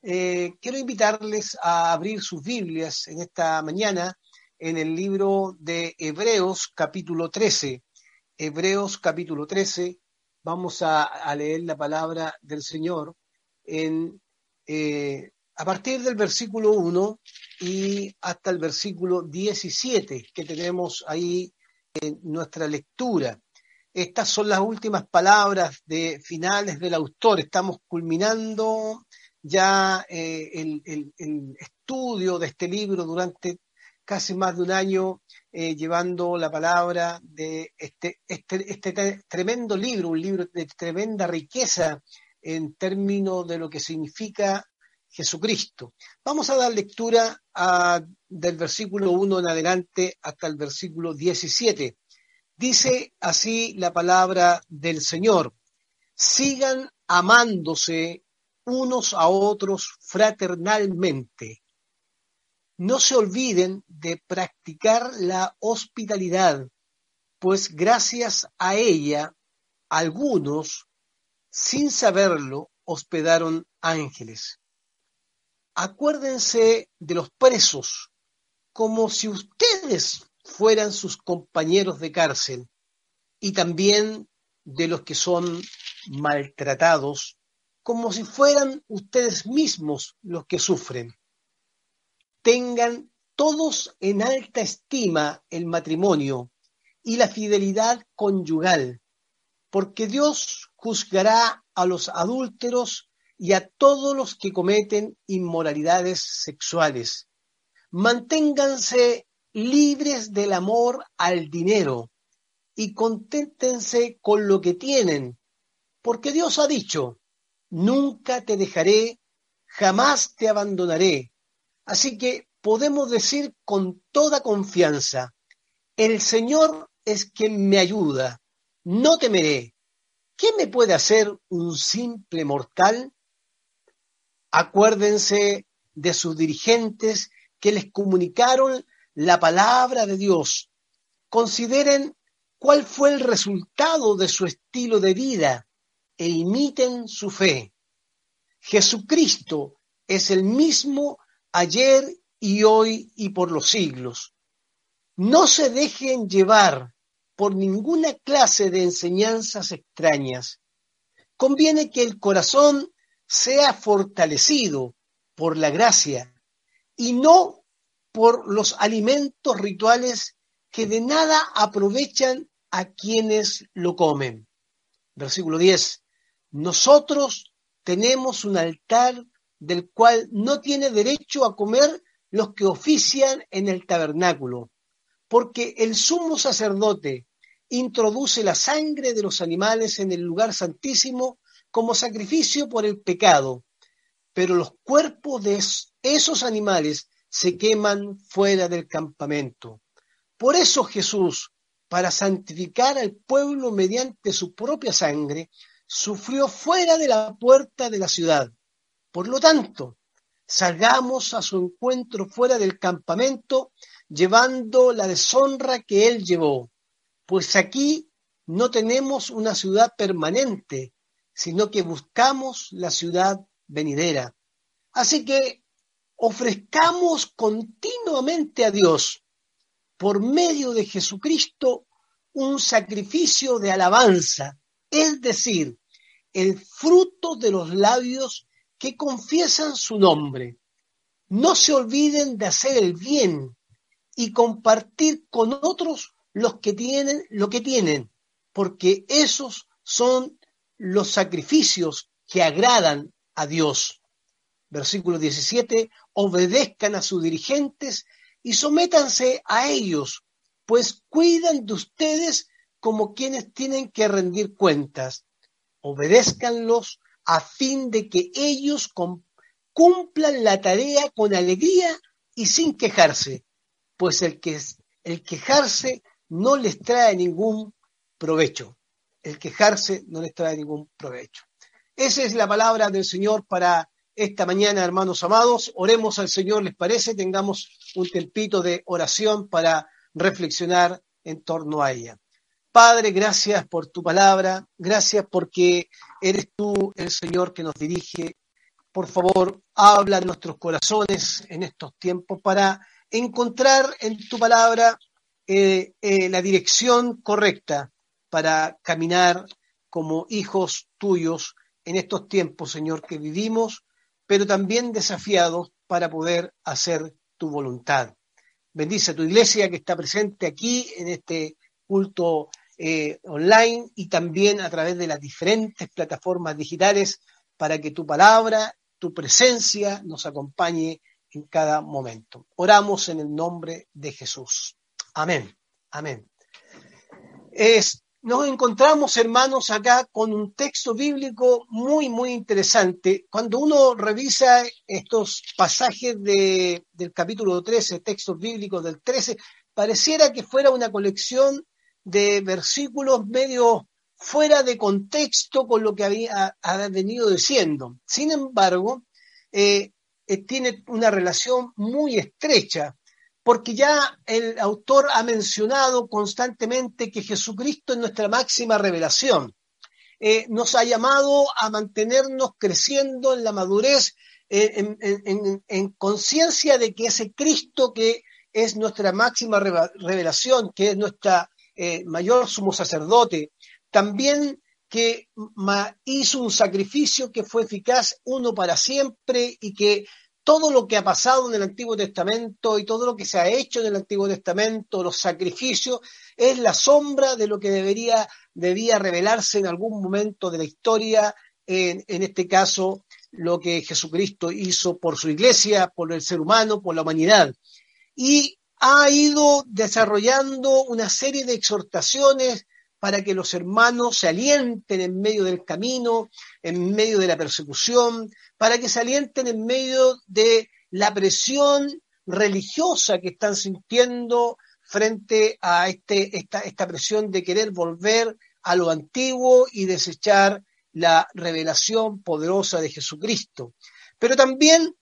Eh, quiero invitarles a abrir sus Biblias en esta mañana en el libro de Hebreos capítulo 13. Hebreos capítulo 13, vamos a, leer la palabra del Señor eh, a partir del versículo 1 y hasta el versículo 17 que tenemos ahí en nuestra lectura. Estas son las últimas palabras de finales del autor. Estamos culminando ya eh, el, estudio de este libro durante casi más de un año, eh, llevando la palabra de este, este, este tremendo libro, un libro de tremenda riqueza en términos de lo que significa Jesucristo. Vamos a dar lectura del versículo 1 en adelante hasta el versículo 17. Dice así la palabra del Señor. Sigan amándose unos a otros fraternalmente. No se olviden de practicar la hospitalidad, pues gracias a ella algunos, sin saberlo, hospedaron ángeles. Acuérdense de los presos como si ustedes fueran sus compañeros de cárcel y también de los que son maltratados como si fueran ustedes mismos los que sufren. Tengan todos en alta estima el matrimonio y la fidelidad conyugal, porque Dios juzgará a los adúlteros y a todos los que cometen inmoralidades sexuales. Manténganse libres del amor al dinero y conténtense con lo que tienen, porque Dios ha dicho, nunca te dejaré, jamás te abandonaré. Así que podemos decir con toda confianza, el Señor es quien me ayuda, no temeré. ¿Qué me puede hacer un simple mortal? Acuérdense de sus dirigentes que les comunicaron la palabra de Dios. Consideren cuál fue el resultado de su estilo de vida e imiten su fe. Jesucristo es el mismo ayer y hoy y por los siglos. No se dejen llevar por ninguna clase de enseñanzas extrañas. Conviene que el corazón sea fortalecido por la gracia y no por los alimentos rituales que de nada aprovechan a quienes lo comen. Versículo 10. Nosotros tenemos un altar del cual no tiene derecho a comer los que ofician en el tabernáculo, porque el sumo sacerdote introduce la sangre de los animales en el lugar santísimo como sacrificio por el pecado, pero los cuerpos de esos animales se queman fuera del campamento. Por eso Jesús, para santificar al pueblo mediante su propia sangre, sufrió fuera de la puerta de la ciudad. Por lo tanto, salgamos a su encuentro fuera del campamento, llevando la deshonra que él llevó, pues aquí no tenemos una ciudad permanente, sino que buscamos la ciudad venidera. Así que ofrezcamos continuamente a Dios, por medio de Jesucristo, un sacrificio de alabanza, es decir, el fruto de los labios que confiesan su nombre. No se olviden de hacer el bien y compartir con otros los que tienen lo que tienen, porque esos son los sacrificios que agradan a Dios. Versículo 17, obedezcan a sus dirigentes y sométanse a ellos, pues cuidan de ustedes como quienes tienen que rendir cuentas obedézcanlos a fin de que ellos cumplan la tarea con alegría y sin quejarse, pues el, que, el quejarse no les trae ningún provecho. El quejarse no les trae ningún provecho. Esa es la palabra del Señor para esta mañana, hermanos amados. Oremos al Señor, ¿les parece? Tengamos un tempito de oración para reflexionar en torno a ella. Padre, gracias por tu palabra, gracias porque eres tú el Señor que nos dirige, por favor, habla en nuestros corazones en estos tiempos para encontrar en tu palabra eh, eh, la dirección correcta para caminar como hijos tuyos en estos tiempos, Señor, que vivimos, pero también desafiados para poder hacer tu voluntad. Bendice a tu iglesia que está presente aquí en este culto eh, online y también a través de las diferentes plataformas digitales para que tu palabra, tu presencia nos acompañe en cada momento. Oramos en el nombre de Jesús. Amén. Amén. Es, nos encontramos, hermanos, acá con un texto bíblico muy, muy interesante. Cuando uno revisa estos pasajes de, del capítulo 13, textos bíblicos del 13, pareciera que fuera una colección de versículos medio fuera de contexto con lo que había venido diciendo. Sin embargo, eh, eh, tiene una relación muy estrecha, porque ya el autor ha mencionado constantemente que Jesucristo es nuestra máxima revelación. Eh, nos ha llamado a mantenernos creciendo en la madurez, en conciencia de que ese Cristo que es nuestra máxima revelación, que es nuestra eh, mayor sumo sacerdote, también que hizo un sacrificio que fue eficaz uno para siempre y que todo lo que ha pasado en el Antiguo Testamento y todo lo que se ha hecho en el Antiguo Testamento, los sacrificios, es la sombra de lo que debería, debía revelarse en algún momento de la historia, en, en este caso, lo que Jesucristo hizo por su iglesia, por el ser humano, por la humanidad. Y ha ido desarrollando una serie de exhortaciones para que los hermanos se alienten en medio del camino, en medio de la persecución, para que se alienten en medio de la presión religiosa que están sintiendo frente a este, esta, esta presión de querer volver a lo antiguo y desechar la revelación poderosa de Jesucristo. Pero también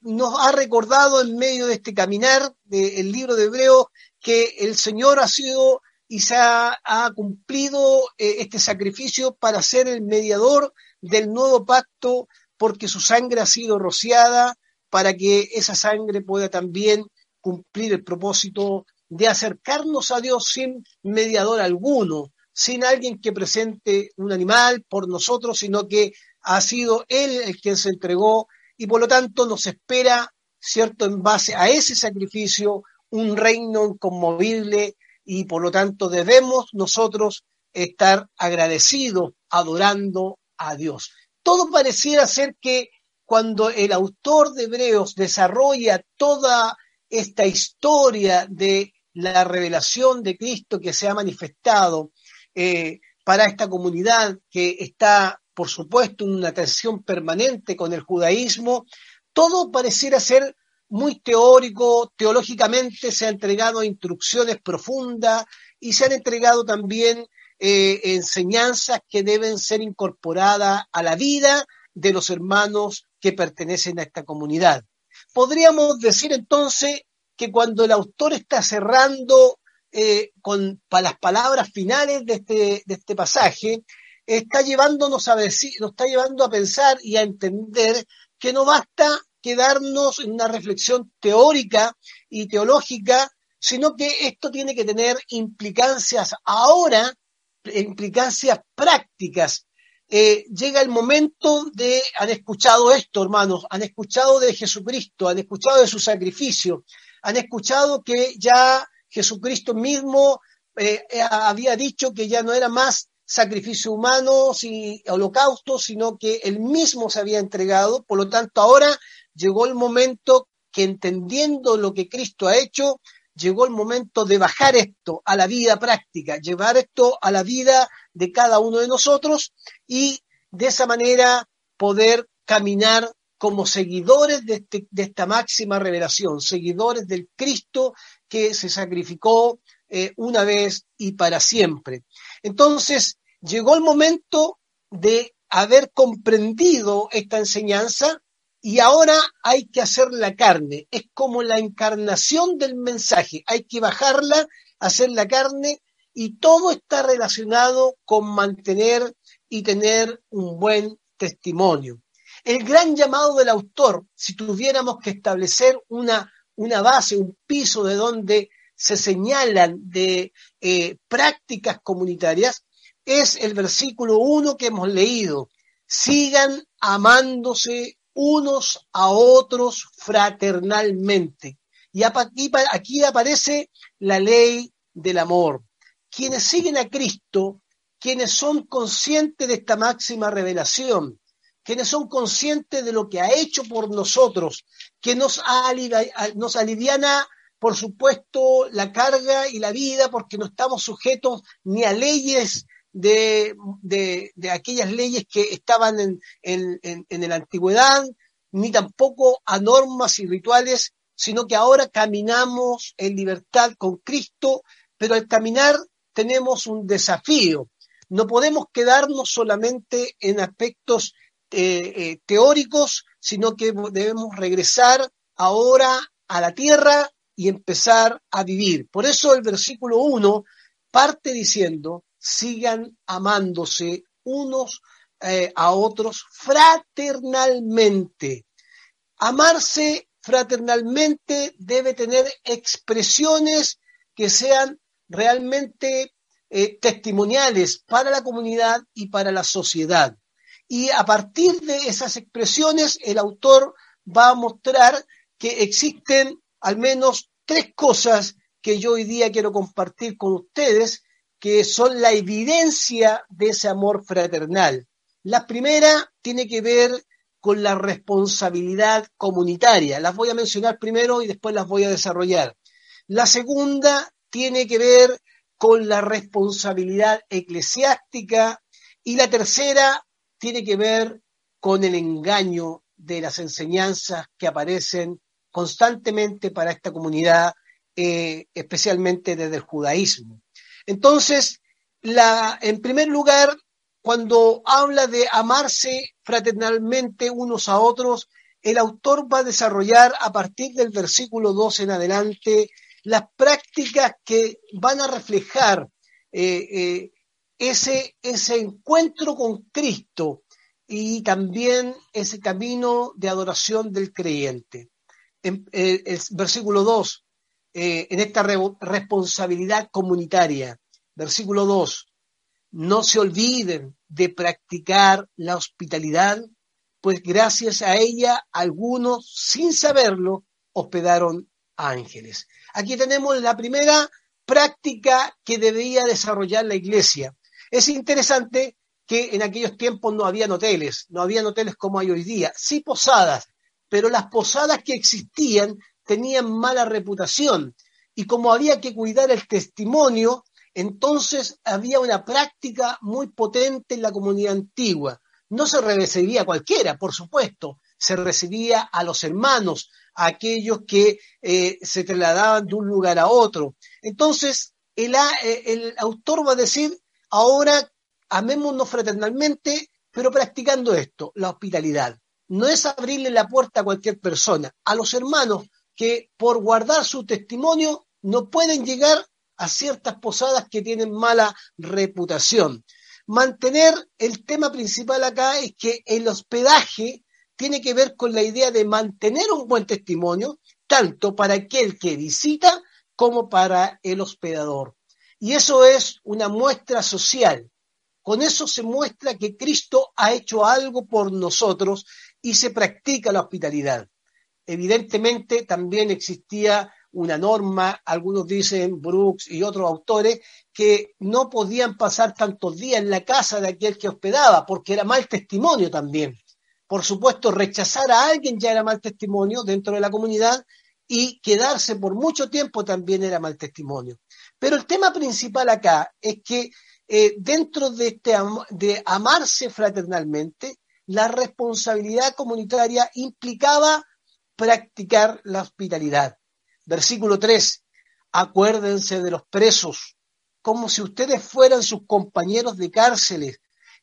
nos ha recordado en medio de este caminar del libro de Hebreos que el Señor ha sido y se ha, cumplido eh, este sacrificio para ser el mediador del nuevo pacto porque su sangre ha sido rociada para que esa sangre pueda también cumplir el propósito de acercarnos a Dios sin mediador alguno, sin alguien que presente un animal por nosotros, sino que ha sido Él el quien se entregó y por lo tanto nos espera, ¿cierto?, en base a ese sacrificio, un reino inconmovible y por lo tanto debemos nosotros estar agradecidos, adorando a Dios. Todo pareciera ser que cuando el autor de Hebreos desarrolla toda esta historia de la revelación de Cristo que se ha manifestado eh, para esta comunidad que está por supuesto, una tensión permanente con el judaísmo, todo pareciera ser muy teórico, teológicamente se han entregado instrucciones profundas y se han entregado también eh, enseñanzas que deben ser incorporadas a la vida de los hermanos que pertenecen a esta comunidad. Podríamos decir entonces que cuando el autor está cerrando eh, con las palabras finales de este, de este pasaje, está llevándonos a decir, nos está llevando a pensar y a entender que no basta quedarnos en una reflexión teórica y teológica, sino que esto tiene que tener implicancias ahora, implicancias prácticas. Eh, llega el momento de, han escuchado esto, hermanos, han escuchado de Jesucristo, han escuchado de su sacrificio, han escuchado que ya Jesucristo mismo eh, había dicho que ya no era más sacrificio humano, y holocausto, sino que él mismo se había entregado. Por lo tanto, ahora llegó el momento que entendiendo lo que Cristo ha hecho, llegó el momento de bajar esto a la vida práctica, llevar esto a la vida de cada uno de nosotros y de esa manera poder caminar como seguidores de, este, de esta máxima revelación, seguidores del Cristo que se sacrificó eh, una vez y para siempre. Entonces, llegó el momento de haber comprendido esta enseñanza y ahora hay que hacer la carne. Es como la encarnación del mensaje. Hay que bajarla, hacer la carne y todo está relacionado con mantener y tener un buen testimonio. El gran llamado del autor, si tuviéramos que establecer una, una base, un piso de donde se señalan de eh, prácticas comunitarias, es el versículo 1 que hemos leído. Sigan amándose unos a otros fraternalmente. Y aquí, aquí aparece la ley del amor. Quienes siguen a Cristo, quienes son conscientes de esta máxima revelación, quienes son conscientes de lo que ha hecho por nosotros, que nos, nos aliviana, por supuesto, la carga y la vida, porque no estamos sujetos ni a leyes de, de, aquellas leyes que estaban en, en, en, la antigüedad, ni tampoco a normas y rituales, sino que ahora caminamos en libertad con Cristo, pero al caminar tenemos un desafío. No podemos quedarnos solamente en aspectos eh, eh, teóricos, sino que debemos regresar ahora a la tierra y empezar a vivir. Por eso el versículo 1 parte diciendo, sigan amándose unos eh, a otros fraternalmente. Amarse fraternalmente debe tener expresiones que sean realmente eh, testimoniales para la comunidad y para la sociedad. Y a partir de esas expresiones, el autor va a mostrar que existen al menos tres cosas que yo hoy día quiero compartir con ustedes que son la evidencia de ese amor fraternal. La primera tiene que ver con la responsabilidad comunitaria. Las voy a mencionar primero y después las voy a desarrollar. La segunda tiene que ver con la responsabilidad eclesiástica y la tercera tiene que ver con el engaño de las enseñanzas que aparecen constantemente para esta comunidad, eh, especialmente desde el judaísmo. Entonces, la, en primer lugar, cuando habla de amarse fraternalmente unos a otros, el autor va a desarrollar a partir del versículo 2 en adelante las prácticas que van a reflejar eh, eh, ese, ese encuentro con Cristo y también ese camino de adoración del creyente. En, eh, el versículo 2, eh, en esta responsabilidad comunitaria. Versículo 2. No se olviden de practicar la hospitalidad, pues gracias a ella algunos, sin saberlo, hospedaron ángeles. Aquí tenemos la primera práctica que debía desarrollar la iglesia. Es interesante que en aquellos tiempos no habían hoteles, no habían hoteles como hay hoy día, sí posadas, pero las posadas que existían tenían mala reputación y como había que cuidar el testimonio, entonces había una práctica muy potente en la comunidad antigua. No se recibía a cualquiera, por supuesto, se recibía a los hermanos, a aquellos que eh, se trasladaban de un lugar a otro. Entonces, el, eh, el autor va a decir, ahora amémonos fraternalmente, pero practicando esto, la hospitalidad. No es abrirle la puerta a cualquier persona, a los hermanos que por guardar su testimonio no pueden llegar a ciertas posadas que tienen mala reputación. Mantener el tema principal acá es que el hospedaje tiene que ver con la idea de mantener un buen testimonio, tanto para aquel que visita como para el hospedador. Y eso es una muestra social. Con eso se muestra que Cristo ha hecho algo por nosotros y se practica la hospitalidad. Evidentemente también existía una norma, algunos dicen Brooks y otros autores, que no podían pasar tantos días en la casa de aquel que hospedaba, porque era mal testimonio también. Por supuesto, rechazar a alguien ya era mal testimonio dentro de la comunidad y quedarse por mucho tiempo también era mal testimonio. Pero el tema principal acá es que eh, dentro de, este de amarse fraternalmente, la responsabilidad comunitaria implicaba practicar la hospitalidad. Versículo 3. Acuérdense de los presos, como si ustedes fueran sus compañeros de cárceles,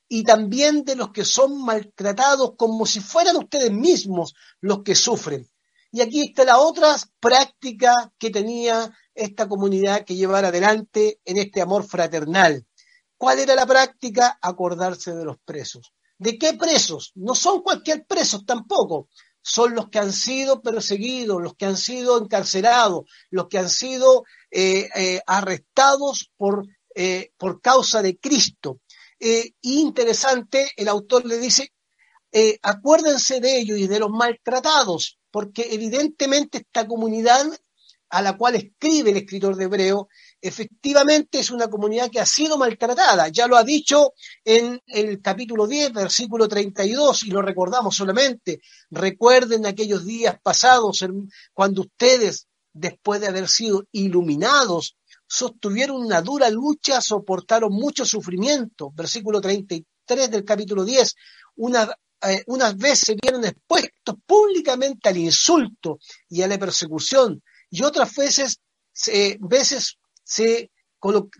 y también de los que son maltratados, como si fueran ustedes mismos los que sufren. Y aquí está la otra práctica que tenía esta comunidad que llevar adelante en este amor fraternal. ¿Cuál era la práctica? Acordarse de los presos. ¿De qué presos? No son cualquier presos tampoco. Son los que han sido perseguidos, los que han sido encarcelados, los que han sido eh, eh, arrestados por, eh, por causa de Cristo. interesante, el autor le dice, acuérdense de ellos y de los maltratados, porque evidentemente esta comunidad a la cual escribe el escritor de Hebreo efectivamente es una comunidad que ha sido maltratada. Ya lo ha dicho en el capítulo 10, versículo 32, y lo recordamos solamente. Recuerden aquellos días pasados cuando ustedes, después de haber sido iluminados, sostuvieron una dura lucha, soportaron mucho sufrimiento. Versículo 33 del capítulo 10. Una, eh, unas veces vieron expuestos públicamente al insulto y a la persecución, y otras veces, eh, veces se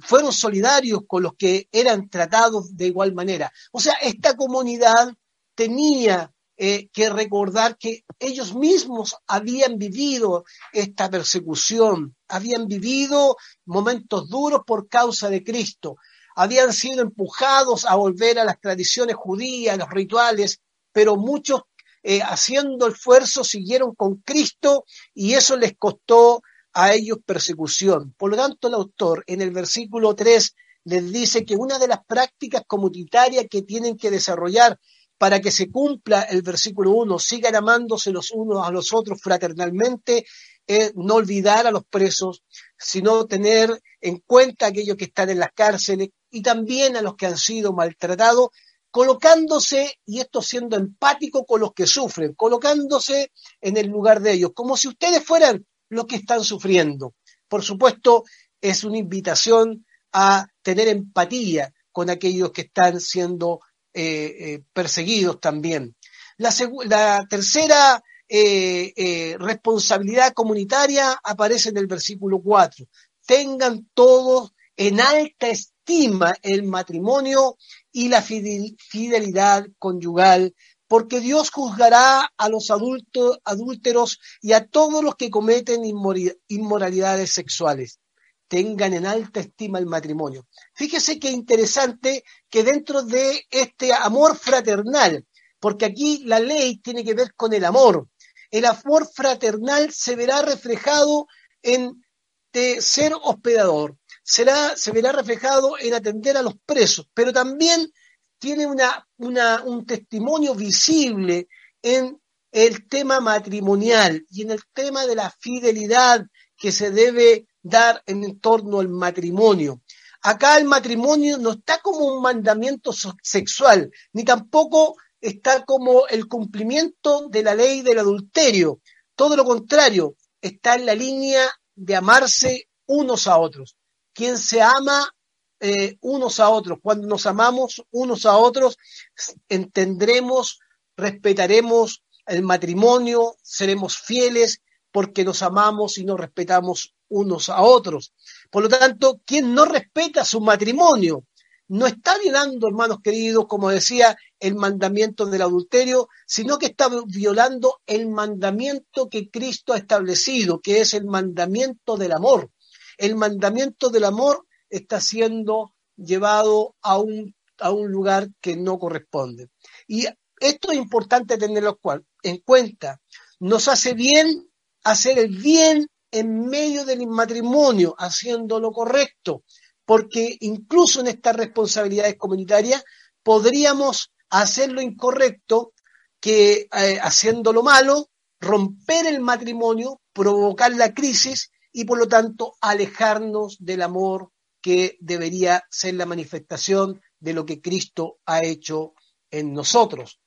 fueron solidarios con los que eran tratados de igual manera. O sea, esta comunidad tenía eh, que recordar que ellos mismos habían vivido esta persecución, habían vivido momentos duros por causa de Cristo, habían sido empujados a volver a las tradiciones judías, los rituales, pero muchos eh, haciendo esfuerzo siguieron con Cristo y eso les costó a ellos persecución. Por lo tanto, el autor en el versículo 3 les dice que una de las prácticas comunitarias que tienen que desarrollar para que se cumpla el versículo 1, sigan amándose los unos a los otros fraternalmente, es no olvidar a los presos, sino tener en cuenta a aquellos que están en las cárceles y también a los que han sido maltratados, colocándose, y esto siendo empático con los que sufren, colocándose en el lugar de ellos, como si ustedes fueran lo que están sufriendo. Por supuesto, es una invitación a tener empatía con aquellos que están siendo eh, eh, perseguidos también. La, tercera eh, responsabilidad comunitaria aparece en el versículo 4. Tengan todos en alta estima el matrimonio y la fidelidad conyugal porque Dios juzgará a los adultos, adúlteros y a todos los que cometen inmoralidades sexuales. Tengan en alta estima el matrimonio. Fíjese qué interesante que dentro de este amor fraternal, porque aquí la ley tiene que ver con el amor, el amor fraternal se verá reflejado en ser hospedador, será, se verá reflejado en atender a los presos, pero también tiene una, un testimonio visible en el tema matrimonial y en el tema de la fidelidad que se debe dar en torno al matrimonio. Acá el matrimonio no está como un mandamiento sexual, ni tampoco está como el cumplimiento de la ley del adulterio. Todo lo contrario, está en la línea de amarse unos a otros. Quien se ama eh, unos a otros. Cuando nos amamos unos a otros, entendremos, respetaremos el matrimonio, seremos fieles porque nos amamos y nos respetamos unos a otros. Por lo tanto, quien no respeta su matrimonio no está violando, hermanos queridos, como decía, el mandamiento del adulterio, sino que está violando el mandamiento que Cristo ha establecido, que es el mandamiento del amor. El mandamiento del amor está siendo llevado a un, a un lugar que no corresponde. Y esto es importante tenerlo en cuenta. Nos hace bien hacer el bien en medio del matrimonio, haciendo lo correcto, porque incluso en estas responsabilidades comunitarias podríamos hacer lo incorrecto, que eh, haciendo lo malo, romper el matrimonio, provocar la crisis y por lo tanto alejarnos del amor que debería ser la manifestación de lo que Cristo ha hecho en nosotros.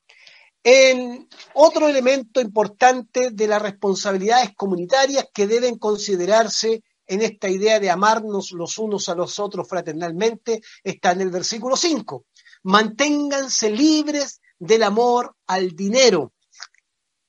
En otro elemento importante de las responsabilidades comunitarias que deben considerarse en esta idea de amarnos los unos a los otros fraternalmente está en el versículo 5. Manténganse libres del amor al dinero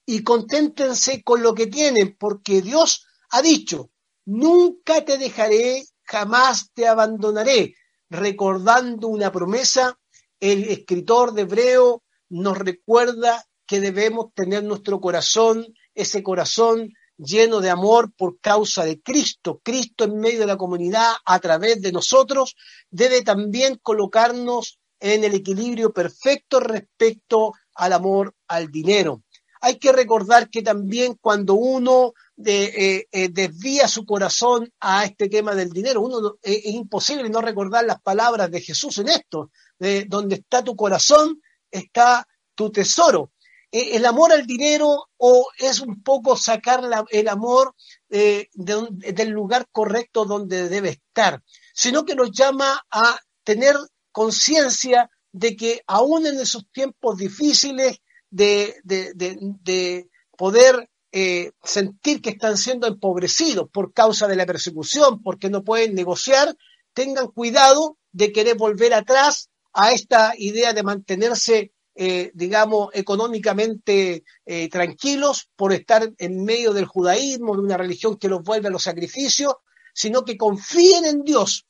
y conténtense con lo que tienen, porque Dios ha dicho, nunca te dejaré jamás te abandonaré. Recordando una promesa, el escritor de Hebreo nos recuerda que debemos tener nuestro corazón, ese corazón lleno de amor por causa de Cristo. Cristo en medio de la comunidad, a través de nosotros, debe también colocarnos en el equilibrio perfecto respecto al amor al dinero. Hay que recordar que también cuando uno eh, eh, desvía su corazón a este tema del dinero, uno eh, es imposible no recordar las palabras de Jesús en esto, de donde está tu corazón, está tu tesoro. el amor al dinero o es un poco sacar el amor del lugar correcto donde debe estar, sino que nos llama a tener conciencia de que aún en esos tiempos difíciles de, de, poder eh, sentir que están siendo empobrecidos por causa de la persecución, porque no pueden negociar, tengan cuidado de querer volver atrás a esta idea de mantenerse, eh, digamos, económicamente eh, tranquilos por estar en medio del judaísmo, de una religión que los vuelve a los sacrificios, sino que confíen en Dios,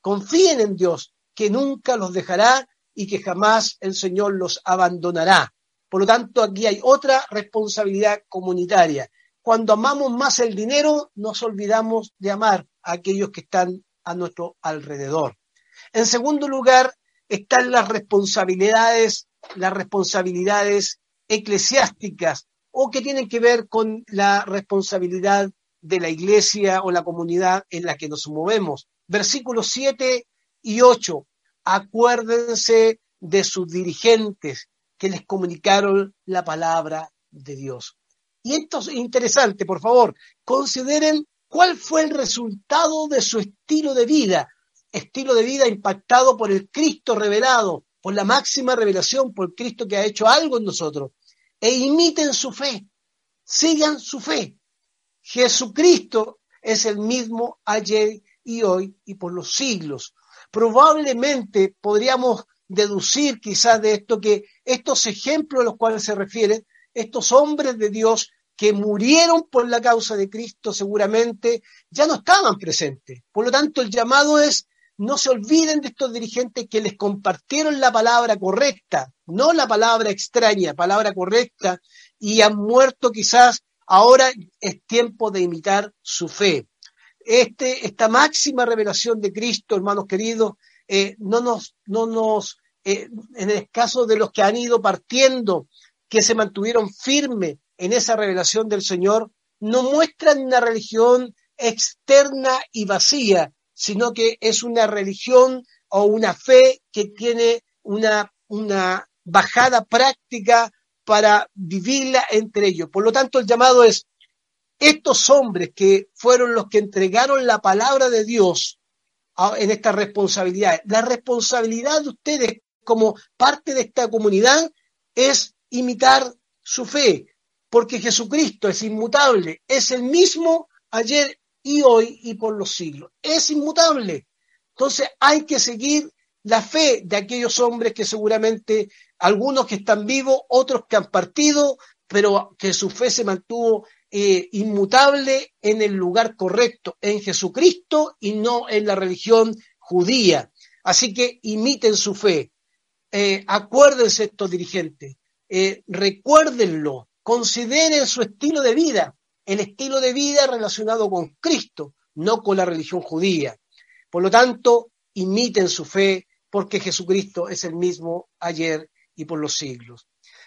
confíen en Dios, que nunca los dejará y que jamás el Señor los abandonará. Por lo tanto, aquí hay otra responsabilidad comunitaria. Cuando amamos más el dinero, nos olvidamos de amar a aquellos que están a nuestro alrededor. En segundo lugar, están las responsabilidades, las responsabilidades eclesiásticas o que tienen que ver con la responsabilidad de la iglesia o la comunidad en la que nos movemos. Versículos 7 y 8. Acuérdense de sus dirigentes que les comunicaron la palabra de Dios. Y esto es interesante, por favor, consideren cuál fue el resultado de su estilo de vida, estilo de vida impactado por el Cristo revelado, por la máxima revelación, por Cristo que ha hecho algo en nosotros, e imiten su fe, sigan su fe. Jesucristo es el mismo ayer y hoy y por los siglos probablemente podríamos deducir quizás de esto que estos ejemplos a los cuales se refieren, estos hombres de Dios que murieron por la causa de Cristo seguramente ya no estaban presentes. Por lo tanto, el llamado es no se olviden de estos dirigentes que les compartieron la palabra correcta, no la palabra extraña, palabra correcta, y han muerto quizás, ahora es tiempo de imitar su fe este, esta máxima revelación de Cristo, hermanos queridos, eh, no nos, no nos eh, en el caso de los que han ido partiendo, que se mantuvieron firmes en esa revelación del Señor, no muestran una religión externa y vacía, sino que es una religión o una fe que tiene una, una bajada práctica para vivirla entre ellos. Por lo tanto, el llamado es estos hombres que fueron los que entregaron la palabra de Dios en esta responsabilidad, la responsabilidad de ustedes como parte de esta comunidad es imitar su fe, porque Jesucristo es inmutable, es el mismo ayer y hoy y por los siglos, es inmutable. Entonces hay que seguir la fe de aquellos hombres que seguramente, algunos que están vivos, otros que han partido, pero que su fe se mantuvo eh, inmutable en el lugar correcto, en Jesucristo y no en la religión judía. Así que imiten su fe. Eh, acuérdense estos dirigentes, eh, recuérdenlo, consideren su estilo de vida, el estilo de vida relacionado con Cristo, no con la religión judía. Por lo tanto, imiten su fe, porque Jesucristo es el mismo ayer y por los siglos.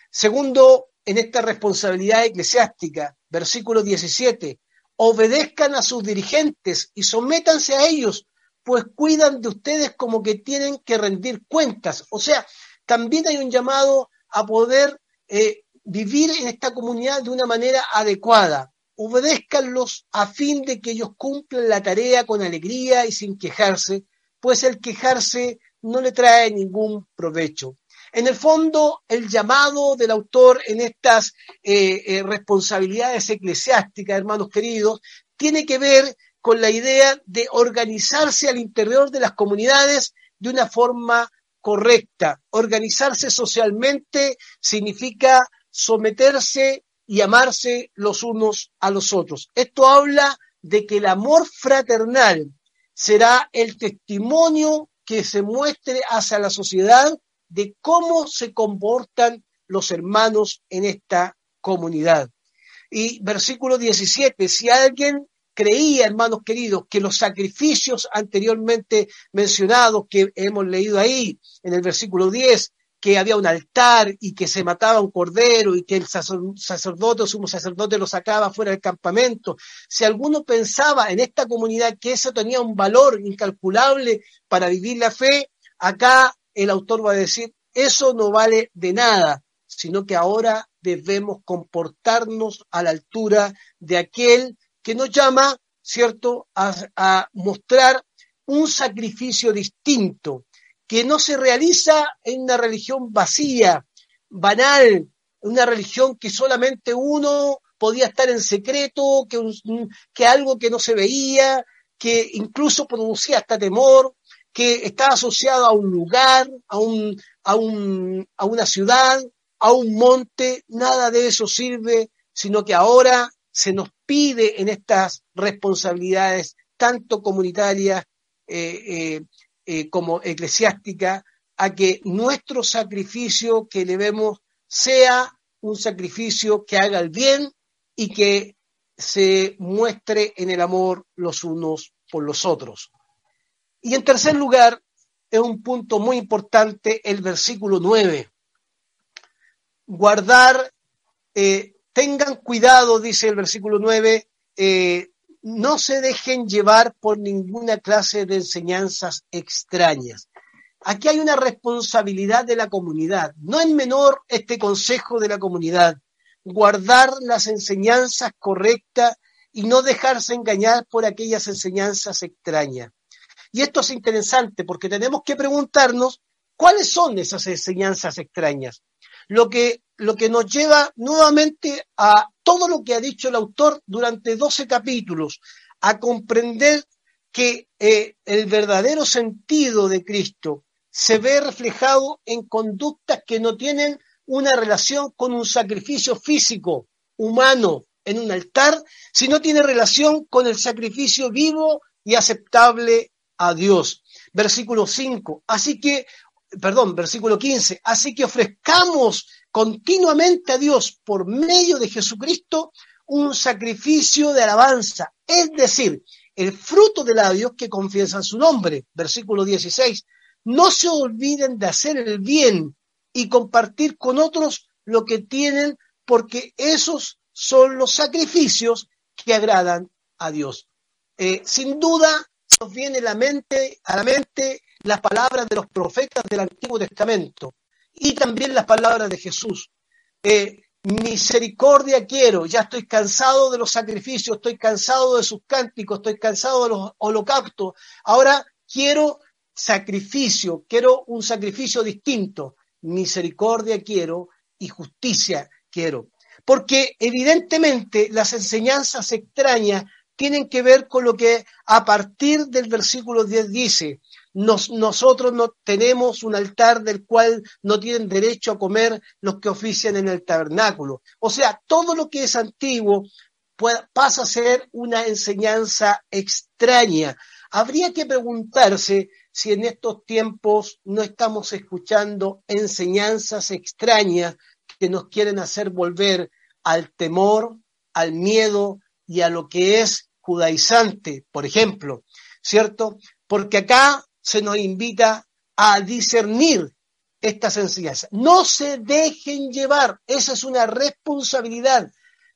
Segundo, en esta responsabilidad eclesiástica, versículo 17, obedezcan a sus dirigentes y sométanse a ellos, pues cuidan de ustedes como que tienen que rendir cuentas. O sea, también hay un llamado a poder eh, vivir en esta comunidad de una manera adecuada. Obedézcanlos a fin de que ellos cumplan la tarea con alegría y sin quejarse, pues el quejarse no le trae ningún provecho. En el fondo, el llamado del autor en estas eh, eh, responsabilidades eclesiásticas, hermanos queridos, tiene que ver con la idea de organizarse al interior de las comunidades de una forma correcta. Organizarse socialmente significa someterse y amarse los unos a los otros. Esto habla de que el amor fraternal será el testimonio que se muestre hacia la sociedad de cómo se comportan los hermanos en esta comunidad. Y versículo 17, si alguien creía, hermanos queridos, que los sacrificios anteriormente mencionados que hemos leído ahí en el versículo 10, que había un altar y que se mataba un cordero y que el sacerdote o sumo sacerdote lo sacaba fuera del campamento. Si alguno pensaba en esta comunidad que eso tenía un valor incalculable para vivir la fe, acá el autor va a decir, eso no vale de nada, sino que ahora debemos comportarnos a la altura de aquel que nos llama, ¿cierto?, a, mostrar un sacrificio distinto, que no se realiza en una religión vacía, banal, una religión que solamente uno podía estar en secreto, que algo que no se veía, que incluso producía hasta temor, que estaba asociado a un lugar, a, un, a, un, a una ciudad, a un monte, nada de eso sirve, sino que ahora se nos pide en estas responsabilidades, tanto comunitarias eh, eh, eh, como eclesiástica a que nuestro sacrificio que debemos sea un sacrificio que haga el bien y que se muestre en el amor los unos por los otros. Y en tercer lugar, es un punto muy importante el versículo 9. Guardar, eh, tengan cuidado, dice el versículo 9, eh, no se dejen llevar por ninguna clase de enseñanzas extrañas. Aquí hay una responsabilidad de la comunidad. No es menor este consejo de la comunidad. Guardar las enseñanzas correctas y no dejarse engañar por aquellas enseñanzas extrañas. Y esto es interesante porque tenemos que preguntarnos cuáles son esas enseñanzas extrañas. Lo que, lo que nos lleva nuevamente a todo lo que ha dicho el autor durante 12 capítulos, a comprender que eh, el verdadero sentido de Cristo se ve reflejado en conductas que no tienen una relación con un sacrificio físico, humano, en un altar, sino tiene relación con el sacrificio vivo y aceptable a Dios. Versículo 5. Así que, perdón, versículo 15. Así que ofrezcamos continuamente a Dios por medio de Jesucristo un sacrificio de alabanza, es decir, el fruto de labios que confiesan su nombre. Versículo 16. No se olviden de hacer el bien y compartir con otros lo que tienen, porque esos son los sacrificios que agradan a Dios. Eh, sin duda, nos viene la mente, a la mente las palabras de los profetas del Antiguo Testamento y también las palabras de Jesús. Eh, misericordia quiero, ya estoy cansado de los sacrificios, estoy cansado de sus cánticos, estoy cansado de los holocaustos, ahora quiero sacrificio, quiero un sacrificio distinto, misericordia quiero y justicia quiero. Porque evidentemente las enseñanzas extrañas tienen que ver con lo que a partir del versículo 10 dice, nosotros no tenemos un altar del cual no tienen derecho a comer los que ofician en el tabernáculo. O sea, todo lo que es antiguo pasa a ser una enseñanza extraña. Habría que preguntarse si en estos tiempos no estamos escuchando enseñanzas extrañas que nos quieren hacer volver al temor, al miedo y a lo que es judaizante, por ejemplo, ¿cierto? Porque acá se nos invita a discernir estas enseñanzas. No se dejen llevar, esa es una responsabilidad.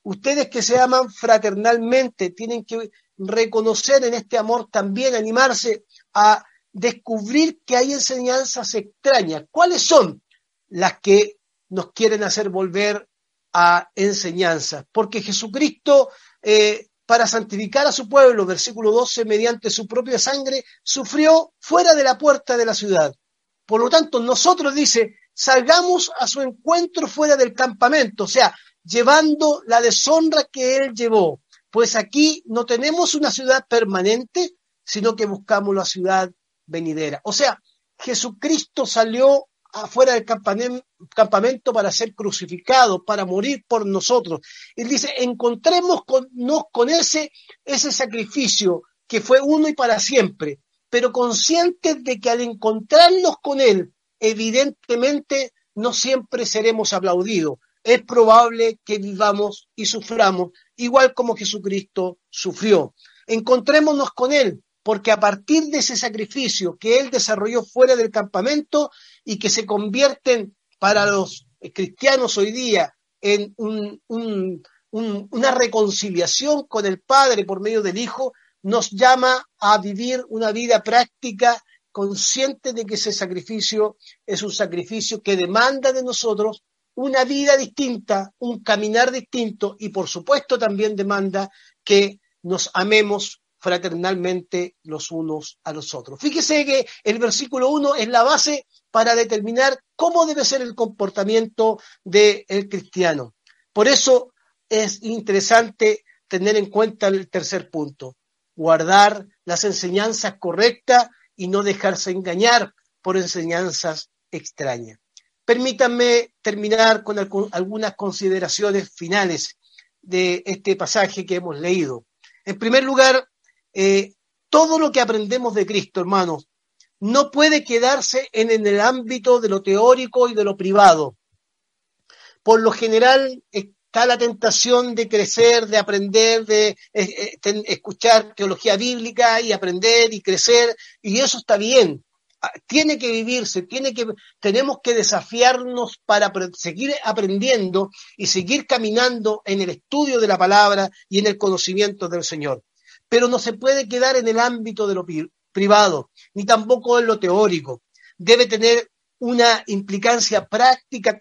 Ustedes que se aman fraternalmente tienen que reconocer en este amor también, animarse a descubrir que hay enseñanzas extrañas. ¿Cuáles son las que nos quieren hacer volver a enseñanzas? Porque Jesucristo eh, para santificar a su pueblo, versículo 12, mediante su propia sangre, sufrió fuera de la puerta de la ciudad. Por lo tanto, nosotros dice, salgamos a su encuentro fuera del campamento, o sea, llevando la deshonra que él llevó. Pues aquí no tenemos una ciudad permanente, sino que buscamos la ciudad venidera. O sea, Jesucristo salió afuera del campamento para ser crucificado, para morir por nosotros. Él dice, encontremos con, con ese, ese sacrificio que fue uno y para siempre, pero conscientes de que al encontrarnos con Él, evidentemente no siempre seremos aplaudidos. es probable que vivamos y suframos igual como Jesucristo sufrió. Encontrémonos con Él, porque a partir de ese sacrificio que Él desarrolló fuera del campamento y que se convierten para los cristianos hoy día en una reconciliación con el Padre por medio del Hijo, nos llama a vivir una vida práctica consciente de que ese sacrificio es un sacrificio que demanda de nosotros una vida distinta, un caminar distinto y por supuesto también demanda que nos amemos fraternalmente los unos a los otros. Fíjese que el versículo 1 es la base para determinar cómo debe ser el comportamiento del cristiano. Por eso es interesante tener en cuenta el tercer punto, guardar las enseñanzas correctas y no dejarse engañar por enseñanzas extrañas. Permítanme terminar con algunas consideraciones finales de este pasaje que hemos leído. En primer lugar, eh, todo lo que aprendemos de Cristo, hermanos, no puede quedarse en, el ámbito de lo teórico y de lo privado. Por lo general está la tentación de crecer, de aprender, de eh, eh, escuchar teología bíblica y aprender y crecer, y eso está bien. Ah, tiene que vivirse, tiene que, tenemos que desafiarnos para seguir aprendiendo y seguir caminando en el estudio de la palabra y en el conocimiento del Señor. Pero no se puede quedar en el ámbito de lo privado, ni tampoco en lo teórico. Debe tener una implicancia práctica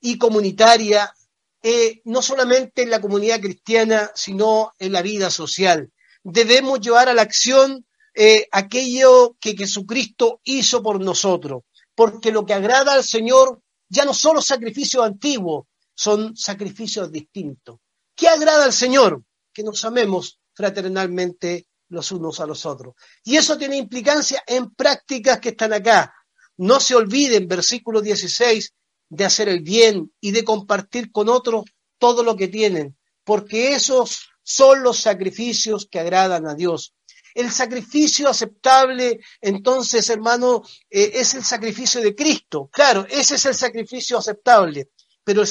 y comunitaria, eh, no solamente en la comunidad cristiana, sino en la vida social. Debemos llevar a la acción eh, aquello que Jesucristo hizo por nosotros, porque lo que agrada al Señor ya no son los sacrificios antiguos, son sacrificios distintos. ¿Qué agrada al Señor? Que nos amemos fraternalmente los unos a los otros. Y eso tiene implicancia en prácticas que están acá. No se olviden, versículo 16, de hacer el bien y de compartir con otros todo lo que tienen, porque esos son los sacrificios que agradan a Dios. El sacrificio aceptable, entonces, hermano, eh, es el sacrificio de Cristo. Claro, ese es el sacrificio aceptable, pero el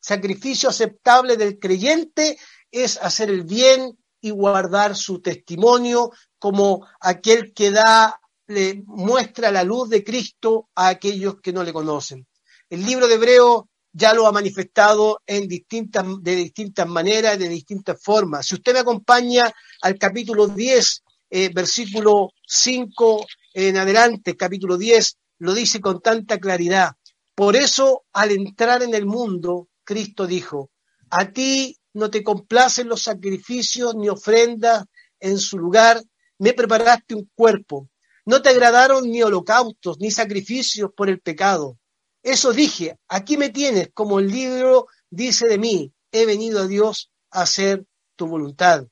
sacrificio aceptable del creyente es hacer el bien y guardar su testimonio como aquel que da, le muestra la luz de Cristo a aquellos que no le conocen. El libro de Hebreo ya lo ha manifestado en distintas, de distintas maneras, de distintas formas. Si usted me acompaña al capítulo 10, eh, versículo 5 en adelante, capítulo 10, lo dice con tanta claridad. Por eso, al entrar en el mundo, Cristo dijo, a ti no te complacen los sacrificios ni ofrendas en su lugar, me preparaste un cuerpo. No te agradaron ni holocaustos ni sacrificios por el pecado. Eso dije, aquí me tienes, como el libro dice de mí, he venido a Dios a hacer tu voluntad.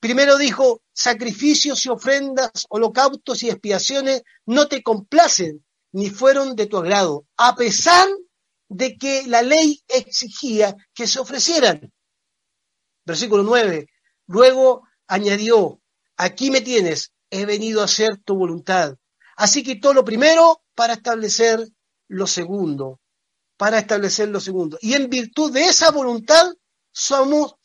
Primero dijo, sacrificios y ofrendas, holocaustos y expiaciones no te complacen ni fueron de tu agrado, a pesar de que la ley exigía que se ofrecieran. Versículo 9. Luego añadió, aquí me tienes, he venido a hacer tu voluntad. Así todo lo primero para establecer lo segundo, para establecer lo segundo. Y en virtud de esa voluntad somos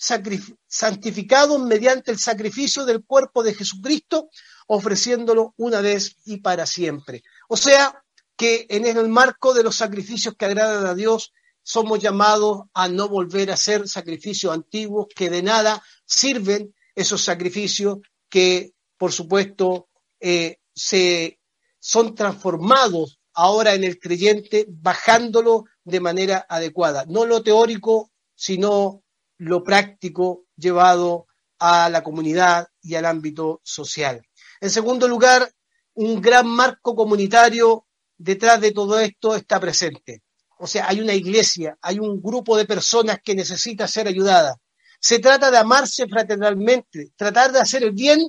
santificados mediante el sacrificio del cuerpo de Jesucristo, ofreciéndolo una vez y para siempre. O sea, que en el marco de los sacrificios que agradan a Dios, somos llamados a no volver a hacer sacrificios antiguos que de nada sirven esos sacrificios que, por supuesto, eh, se son transformados ahora en el creyente, bajándolo de manera adecuada. No lo teórico, sino lo práctico llevado a la comunidad y al ámbito social. En segundo lugar, un gran marco comunitario detrás de todo esto está presente. O sea, hay una iglesia, hay un grupo de personas que necesita ser ayudada. Se trata de amarse fraternalmente, tratar de hacer el bien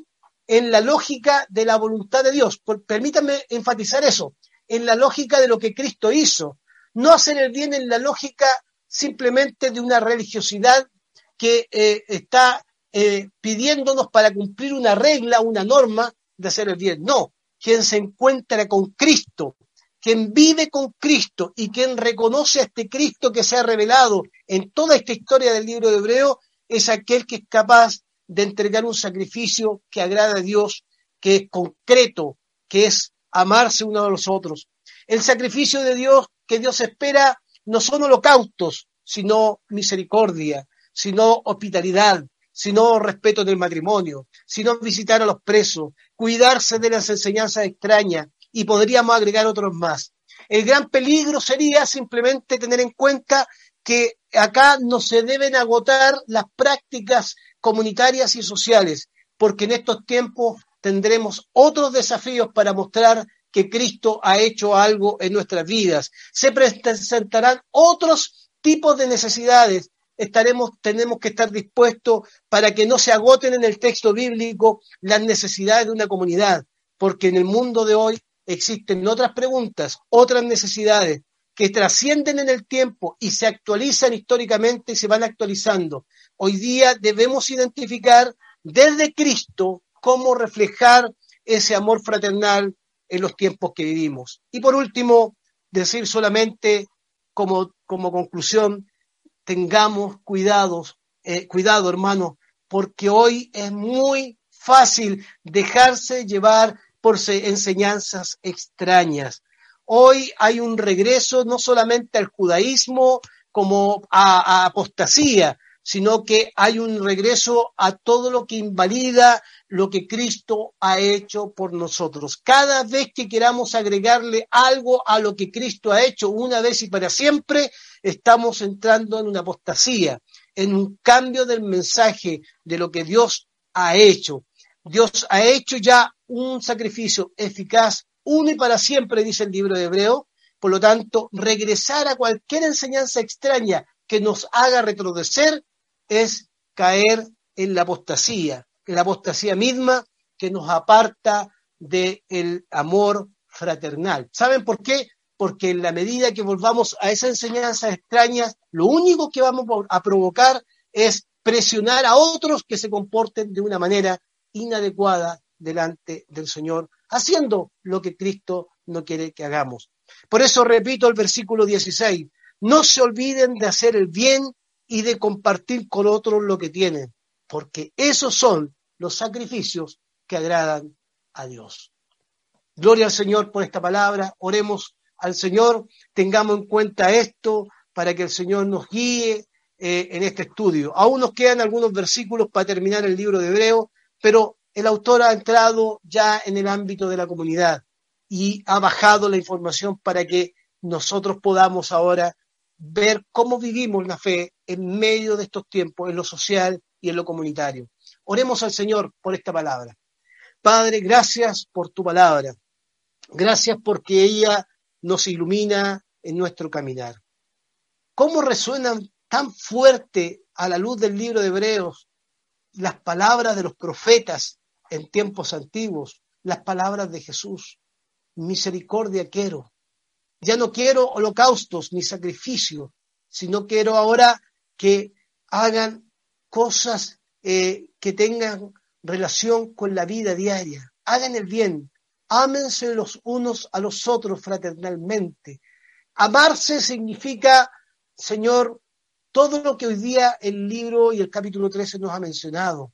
en la lógica de la voluntad de Dios. permítanme enfatizar eso, en la lógica de lo que Cristo hizo. No hacer el bien en la lógica simplemente de una religiosidad que eh, está eh, pidiéndonos para cumplir una regla, una norma de hacer el bien. No, quien se encuentra con Cristo, quien vive con Cristo y quien reconoce a este Cristo que se ha revelado en toda esta historia del libro de Hebreo, es aquel que es capaz de entregar un sacrificio que agrada a Dios, que es concreto, que es amarse uno a los otros. El sacrificio de Dios que Dios espera no son holocaustos, sino misericordia, sino hospitalidad, sino respeto del matrimonio, sino visitar a los presos, cuidarse de las enseñanzas extrañas, y podríamos agregar otros más. El gran peligro sería simplemente tener en cuenta que acá no se deben agotar las prácticas comunitarias y sociales, porque en estos tiempos tendremos otros desafíos para mostrar que Cristo ha hecho algo en nuestras vidas. Se presentarán otros tipos de necesidades. Estaremos, tenemos que estar dispuestos para que no se agoten en el texto bíblico las necesidades de una comunidad, porque en el mundo de hoy existen otras preguntas, otras necesidades que trascienden en el tiempo y se actualizan históricamente y se van actualizando. Hoy día debemos identificar desde Cristo cómo reflejar ese amor fraternal en los tiempos que vivimos. Y por último, decir solamente como, como conclusión, tengamos cuidados, eh, cuidado hermano, porque hoy es muy fácil dejarse llevar por enseñanzas extrañas. Hoy hay un regreso no solamente al judaísmo como a, apostasía, sino que hay un regreso a todo lo que invalida lo que Cristo ha hecho por nosotros. Cada vez que queramos agregarle algo a lo que Cristo ha hecho una vez y para siempre, estamos entrando en una apostasía, en un cambio del mensaje de lo que Dios ha hecho. Dios ha hecho ya un sacrificio eficaz, uno y para siempre, dice el libro de Hebreo. Por lo tanto, regresar a cualquier enseñanza extraña que nos haga retroceder es caer en la apostasía, en la apostasía misma que nos aparta del amor fraternal. ¿Saben por qué? Porque en la medida que volvamos a esas enseñanzas extrañas, lo único que vamos a provocar es presionar a otros que se comporten de una manera inadecuada delante del Señor, haciendo lo que Cristo no quiere que hagamos. Por eso repito el versículo 16, no se olviden de hacer el bien y de compartir con otros lo que tienen, porque esos son los sacrificios que agradan a Dios. Gloria al Señor por esta palabra, oremos al Señor, tengamos en cuenta esto para que el Señor nos guíe eh, en este estudio. Aún nos quedan algunos versículos para terminar el libro de Hebreo, pero el autor ha entrado ya en el ámbito de la comunidad y ha bajado la información para que nosotros podamos ahora ver cómo vivimos la fe en medio de estos tiempos, en lo social y en lo comunitario. Oremos al Señor por esta palabra. Padre, gracias por tu palabra. Gracias porque ella nos ilumina en nuestro caminar. ¿Cómo resuenan tan fuerte a la luz del libro de Hebreos las palabras de los profetas en tiempos antiguos las palabras de Jesús. Misericordia quiero. Ya no quiero holocaustos ni sacrificios, sino quiero ahora que hagan cosas eh, que tengan relación con la vida diaria. Hagan el bien. Ámense los unos a los otros fraternalmente. Amarse significa, Señor, todo lo que hoy día el libro y el capítulo 13 nos ha mencionado.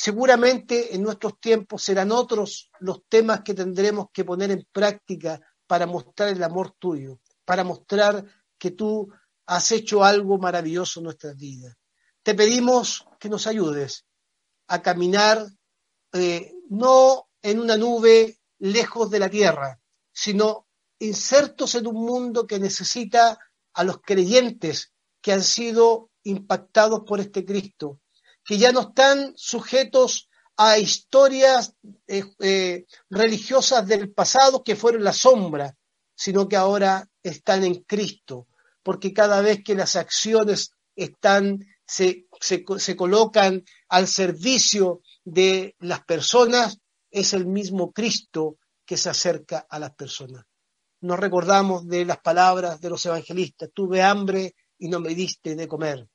Seguramente en nuestros tiempos serán otros los temas que tendremos que poner en práctica para mostrar el amor tuyo, para mostrar que tú has hecho algo maravilloso en nuestras vidas. Te pedimos que nos ayudes a caminar eh, no en una nube lejos de la tierra, sino insertos en un mundo que necesita a los creyentes que han sido impactados por este Cristo, que ya no están sujetos a historias eh, eh, religiosas del pasado que fueron la sombra, sino que ahora están en Cristo, porque cada vez que las acciones están, se, se colocan al servicio de las personas, es el mismo Cristo que se acerca a las personas. Nos recordamos de las palabras de los evangelistas, tuve hambre y no me diste de comer,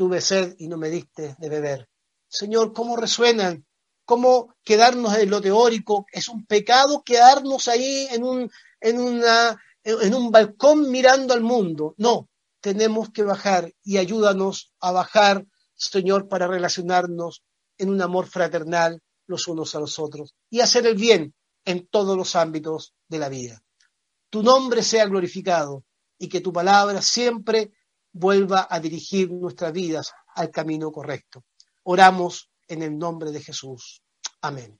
tuve sed y no me diste de beber. Señor, ¿cómo resuenan? ¿Cómo quedarnos en lo teórico? Es un pecado quedarnos ahí en un, en, una, en un balcón mirando al mundo. No, tenemos que bajar y ayúdanos a bajar, Señor, para relacionarnos en un amor fraternal los unos a los otros y hacer el bien en todos los ámbitos de la vida. Tu nombre sea glorificado y que tu palabra siempre vuelva a dirigir nuestras vidas al camino correcto. Oramos en el nombre de Jesús. Amén.